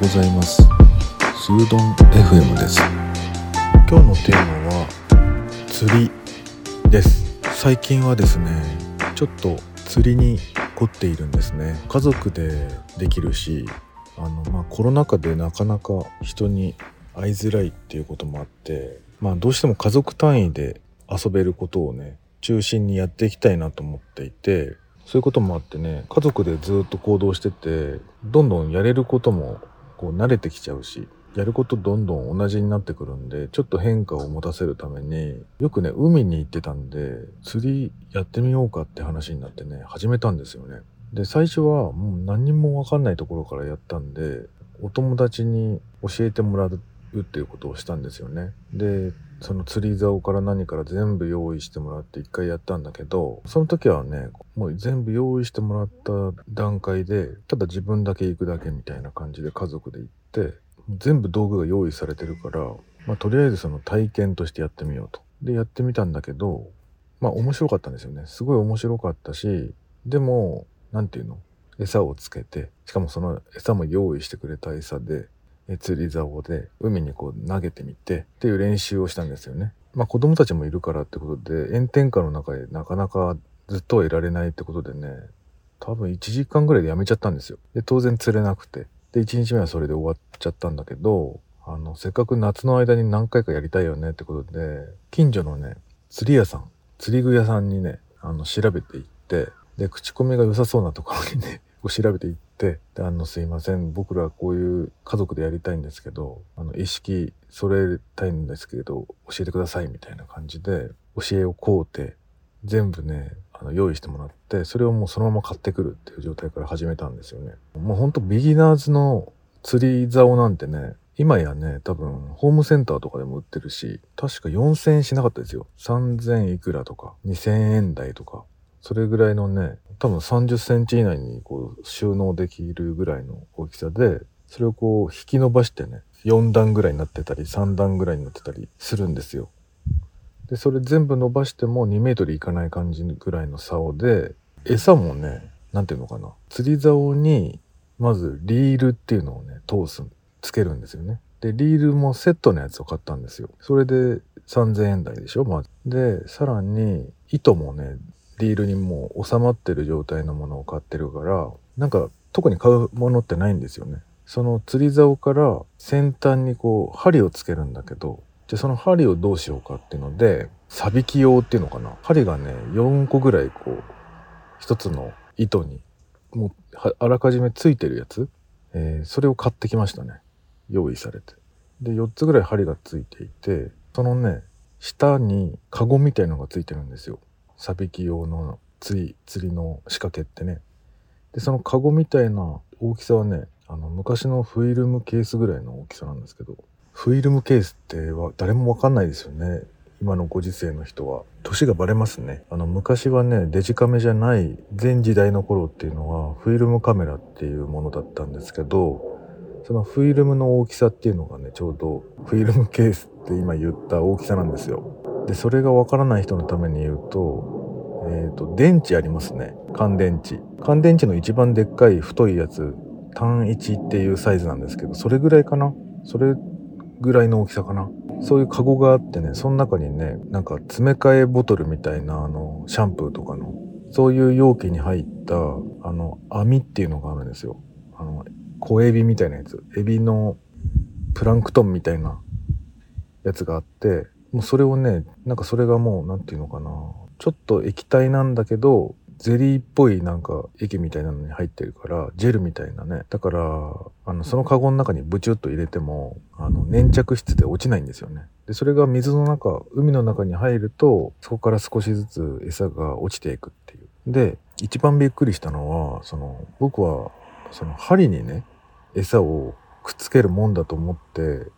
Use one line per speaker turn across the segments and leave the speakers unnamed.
ございます。スードン FM です。今日のテーマは釣りです。最近はですねちょっと釣りに凝っているんですね。家族でできるしあのまあコロナ禍でなかなか人に会いづらいっていうこともあってまあどうしても家族単位で遊べることをね中心にやっていきたいなと思っていてそういうこともあってね家族でずっと行動しててどんどんやれることもこう慣れてきちゃうしやることどんどん同じになってくるんでちょっと変化を持たせるためによくね海に行ってたんで釣りやってみようかって話になってね始めたんですよね。で最初はもう何にもわかんないところからやったんでお友達に教えてもらっうっていうことをしたんですよね。でその釣り竿から何から全部用意してもらって一回やったんだけどその時はねもう全部用意してもらった段階でただ自分だけ行くだけみたいな感じで家族で行って全部道具が用意されてるから、まあ、とりあえずその体験としてやってみようと。でやってみたんだけどまあ面白かったんですよねすごい面白かったしでも何て言うの？餌をつけてしかもその餌も用意してくれた餌で釣り竿で海にこう投げてみてっていう練習をしたんですよね。まあ子供たちもいるからってことで炎天下の中でなかなかずっとはいられないってことでね多分1時間ぐらいでやめちゃったんですよ。で当然釣れなくてで1日目はそれで終わっちゃったんだけどあのせっかく夏の間に何回かやりたいよねってことで近所のね釣り屋さん釣り具屋さんにねあの調べていってで口コミが良さそうなところにね調べていってであのすいません僕らこういう家族でやりたいんですけどあの意識揃えたいんですけど教えてくださいみたいな感じで教えを請うて全部ねあの用意してもらってそれをもうそのまま買ってくるっていう状態から始めたんですよね。もうほんとビギナーズの釣り竿なんてね今やね多分ホームセンターとかでも売ってるし確か4000円しなかったですよ3000いくらとか2000円台とかそれぐらいのね多分30センチ以内にこう収納できるぐらいの大きさで、それをこう引き伸ばしてね、4段ぐらいになってたり、3段ぐらいになってたりするんですよ。で、それ全部伸ばしても2メートルいかない感じぐらいの竿で、餌もね、なんていうのかな。釣り竿に、まずリールっていうのをね、通す、つけるんですよね。で、リールもセットのやつを買ったんですよ。それで3000円台でしょ、まず。で、さらに、糸もね、リールにもう収まってる状態のものを買ってるからなんか特に買うものってないんですよね。その釣り竿から先端にこう針をつけるんだけどじゃその針をどうしようかっていうのでサビキ用っていうのかな。針がね4個ぐらいこう一つの糸にもうあらかじめついてるやつ、えー、それを買ってきましたね。用意されて。で4つぐらい針がついていてそのね下にカゴみたいのがついてるんですよ。サビキ用の釣り釣りの仕掛けってね。でそのカゴみたいな大きさはねあの昔のフィルムケースぐらいの大きさなんですけどフィルムケースっては誰もわかんないですよね。今のご時世の人は。年がバレますね。あの昔はねデジカメじゃない全時代の頃っていうのはフィルムカメラっていうものだったんですけどそのフィルムの大きさっていうのがねちょうどフィルムケースって今言った大きさなんですよ。でそれがわからない人のために言うと,、えーと、電池ありますね。乾電池。乾電池の一番でっかい太いやつ単1っていうサイズなんですけどそれぐらいかな？それぐらいの大きさかな？そういうカゴがあってねその中にねなんか詰め替えボトルみたいなあのシャンプーとかのそういう容器に入ったあの網っていうのがあるんですよ。あの小エビみたいなやつ。エビのプランクトンみたいなやつがあってもうそれをね、なんかそれがもう、なんていうのかな。ちょっと液体なんだけど、ゼリーっぽいなんか液みたいなのに入ってるから、ジェルみたいなね。だから、あの、そのカゴの中にブチュッと入れても、あの、粘着質で落ちないんですよね。で、それが水の中、海の中に入ると、そこから少しずつ餌が落ちていくっていう。で、一番びっくりしたのは、その、僕は、その針にね、餌をくっつけるもんだと思って、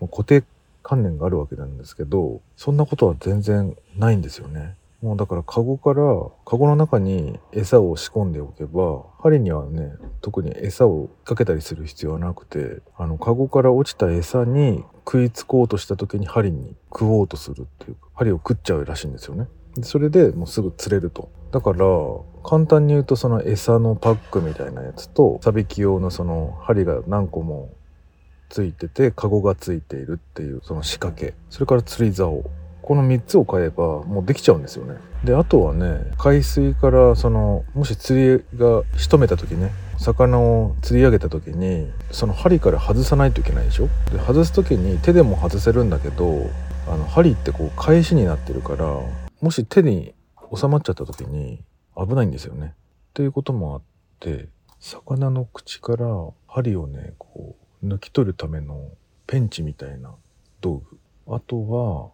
もう固定観念があるわけなんですけどそんなことは全然ないんですよね。もうだからカゴからカゴの中に餌を仕込んでおけば針にはね特に餌をかけたりする必要はなくてあのカゴから落ちた餌に食いつこうとした時に針に食おうとするっていうか針を食っちゃうらしいんですよね。それでもうすぐ釣れると。だから簡単に言うとその餌のパックみたいなやつとサビキ用のその針が何個もついててカゴがついているっていうその仕掛け。それから釣り竿。この3つを買えばもうできちゃうんですよね。であとはね海水からそのもし釣りが仕留めた時ね魚を釣り上げた時にその針から外さないといけないでしょ？で外す時に手でも外せるんだけどあの針ってこう返しになってるからもし手に収まっちゃった時に危ないんですよね。ということもあって魚の口から針をねこう抜き取るためのペンチみたいな道具。あとは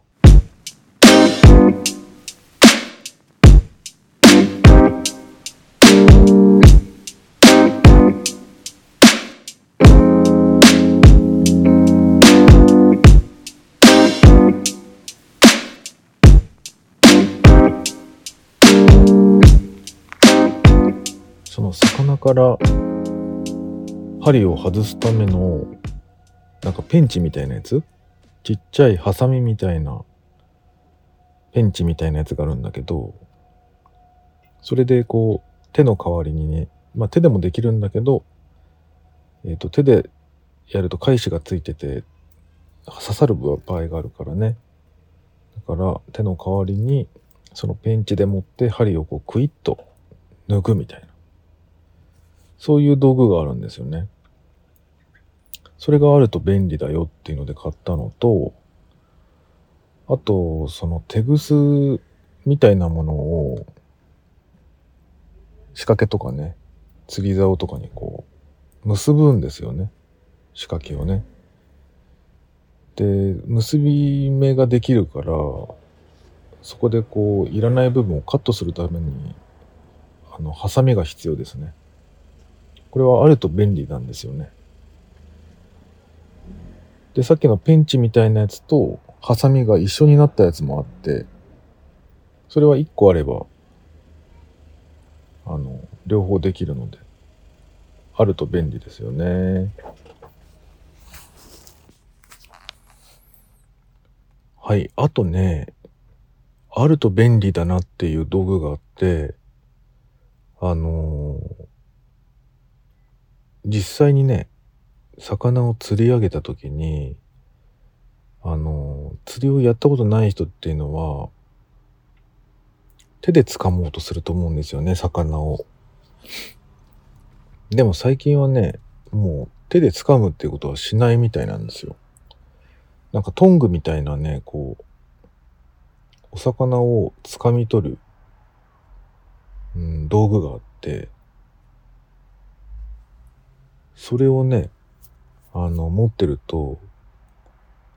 その魚から針を外すためのなんかペンチみたいなやつ？ちっちゃいハサミみたいなペンチみたいなやつがあるんだけどそれでこう手の代わりにねまあ手でもできるんだけどえっ、ー、と手でやると返しがついてて刺さる場合があるからね。だから手の代わりにそのペンチで持って針をこうクイッと抜くみたいな。そういう道具があるんですよね。それがあると便利だよっていうので買ったのと、あと、その手ぐすみたいなものを、仕掛けとかね、釣り竿とかにこう、結ぶんですよね。仕掛けをね。で、結び目ができるから、そこでこう、いらない部分をカットするために、あの、ハサミが必要ですね。これはあると便利なんですよね。で、さっきのペンチみたいなやつと、ハサミが一緒になったやつもあって、それは一個あれば、あの、両方できるので、あると便利ですよね。はい。あとね、あると便利だなっていう道具があって、あのー、実際にね、魚を釣り上げた時に、あの、釣りをやったことない人っていうのは、手で掴もうとすると思うんですよね、魚を。でも最近はね、もう手で掴むっていうことはしないみたいなんですよ。なんかトングみたいなね、こう、お魚を掴み取る、うん、道具があって、それをね、あの、持ってると、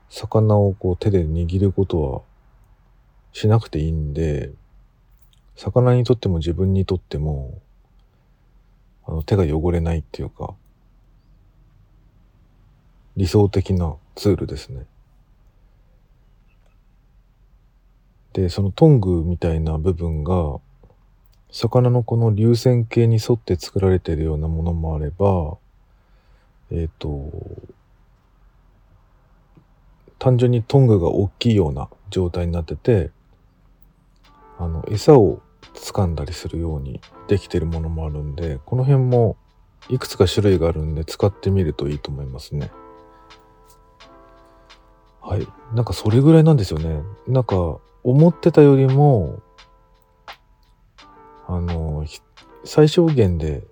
魚をこう手で握ることはしなくていいんで、魚にとっても自分にとっても、あの手が汚れないっていうか、理想的なツールですね。で、そのトングみたいな部分が、魚のこの流線形に沿って作られているようなものもあれば、えっ、ー、と、単純にトングが大きいような状態になってて、あの、餌を掴んだりするようにできてるものもあるんで、この辺もいくつか種類があるんで使ってみるといいと思いますね。はい。なんかそれぐらいなんですよね。なんか思ってたよりも、あの、最小限で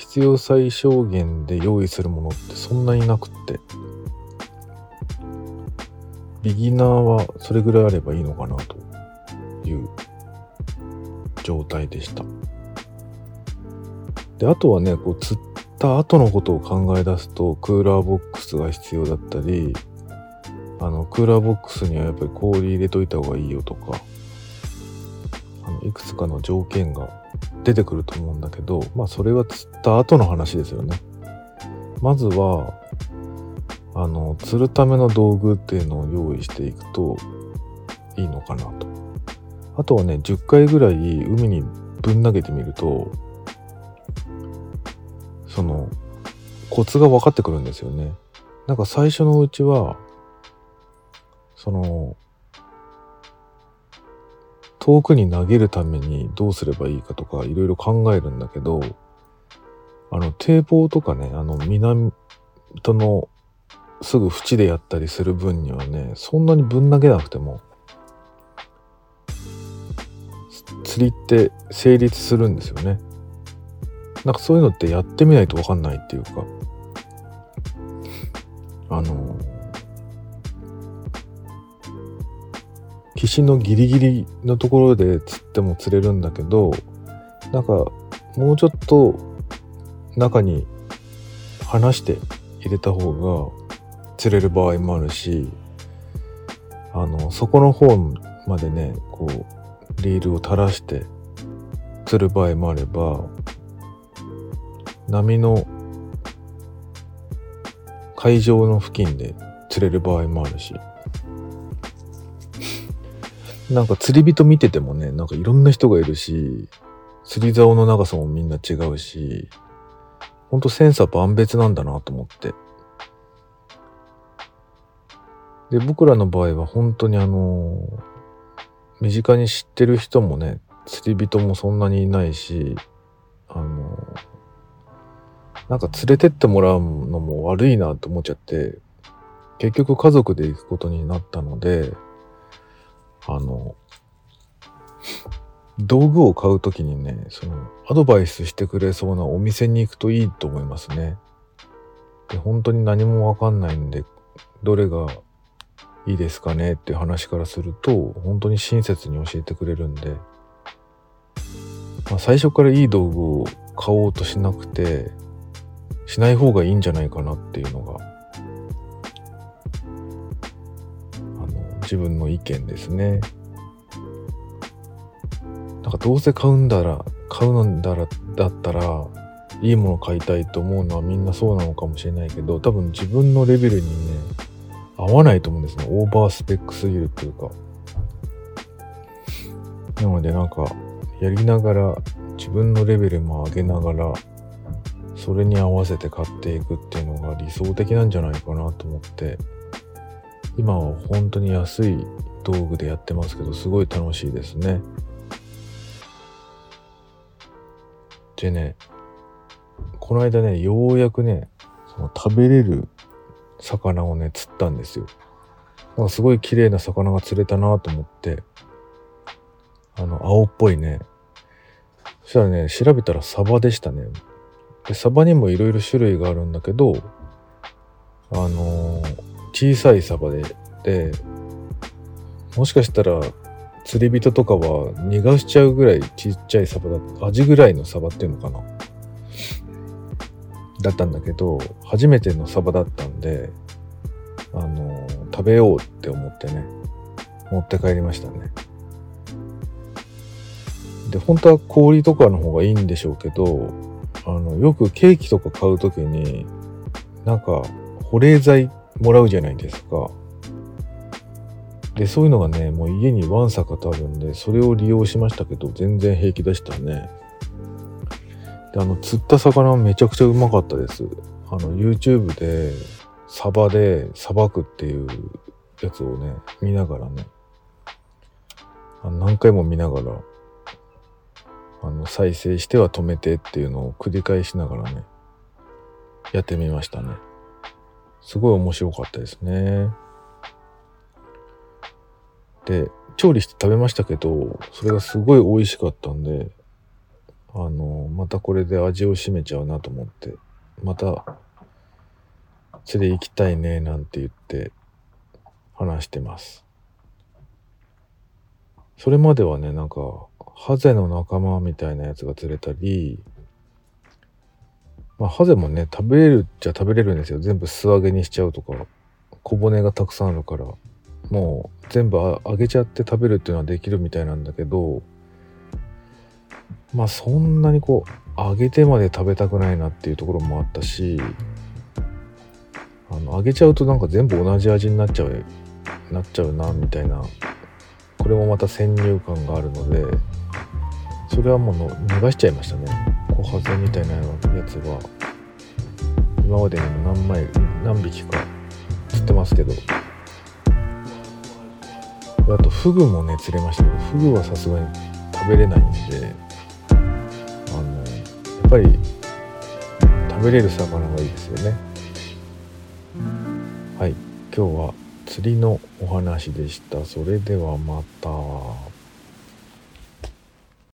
必要最小限で用意するものってそんなになくって。ビギナーはそれぐらいあればいいのかなという状態でした。であとはねこう釣った後のことを考え出すとクーラーボックスが必要だったりあのクーラーボックスにはやっぱり氷入れといた方がいいよとかあのいくつかの条件が出てくると思うんだけど、まあそれは釣った後の話ですよね。まずは、あの、釣るための道具っていうのを用意していくといいのかなと。あとはね、10回ぐらい海にぶん投げてみると、その、コツが分かってくるんですよね。なんか最初のうちは、その、遠くに投げるためにどうすればいいかとかいろいろ考えるんだけど、あの、堤防とかね、あの、港のすぐ縁でやったりする分にはねそんなにぶん投げなくても釣りって成立するんですよね。なんかそういうのってやってみないと分かんないっていうか。あの岸のギリギリのところで釣っても釣れるんだけどなんかもうちょっと中に離して入れた方が釣れる場合もあるしあの底の方までねこうリールを垂らして釣る場合もあれば波の海上の付近で釣れる場合もあるし。なんか釣り人見ててもねなんかいろんな人がいるし釣り竿の長さもみんな違うしほんと千差万別なんだなと思って。で僕らの場合は本当にあの身近に知ってる人もね釣り人もそんなにいないしあのなんか連れてってもらうのも悪いなと思っちゃって結局家族で行くことになったのであの道具を買う時にねそのアドバイスしてくれそうなお店に行くといいと思いますね。で本当に何もわかんないんでどれがいいですかね？っていう話からすると本当に親切に教えてくれるんで、まあ、最初からいい道具を買おうとしなくてしない方がいいんじゃないかなっていうのが自分の意見ですね。なんかどうせ買うんだら買うんだらだったらいいもの買いたいと思うのはみんなそうなのかもしれないけど多分自分のレベルにね合わないと思うんですね。オーバースペックすぎるっていうか。なのでなんか、やりながら、自分のレベルも上げながら、それに合わせて買っていくっていうのが理想的なんじゃないかなと思って、今は本当に安い道具でやってますけど、すごい楽しいですね。でね、この間ね、ようやくね、その食べれる魚をね、釣ったんですよ。なんかすごい綺麗な魚が釣れたなと思って、あの、青っぽいね。そしたらね、調べたらサバでしたね。で、サバにもいろいろ種類があるんだけど、あのー、小さいサバで、で、もしかしたら釣り人とかは逃がしちゃうぐらいちっちゃいサバだ、アジぐらいのサバっていうのかな？だったんだけど初めてのサバだったんであの食べようって思ってね持って帰りましたねで本当は氷とかの方がいいんでしょうけどあのよくケーキとか買う時になんか保冷剤もらうじゃないですかでそういうのがねもう家にわんさかとあるんでそれを利用しましたけど全然平気でしたねで、あの、釣った魚めちゃくちゃうまかったです。あの、YouTube で、サバでさばくっていうやつをね、見ながらね、あの何回も見ながら、あの、再生しては止めてっていうのを繰り返しながらね、やってみましたね。すごい面白かったですね。で、調理して食べましたけど、それがすごい美味しかったんで、あの、またこれで味を占めちゃうなと思って、また、釣り行きたいね、なんて言って話してます。それまではね、なんか、ハゼの仲間みたいなやつが釣れたり、まあ、ハゼもね、食べれるっちゃ食べれるんですよ。全部素揚げにしちゃうとか、小骨がたくさんあるから、もう全部揚げちゃって食べるっていうのはできるみたいなんだけど、まあそんなにこう揚げてまで食べたくないなっていうところもあったしあの揚げちゃうとなんか全部同じ味になっちゃうなっちゃうなみたいなこれもまた先入観があるのでそれはもう逃しちゃいましたね小ハゼみたいなやつは今までにも何枚何匹か釣ってますけどあとフグもね釣れましたけどフグはさすがに食べれないんであのやっぱり食べれる魚がいいですよねはい今日は釣りのお話でしたそれではまた。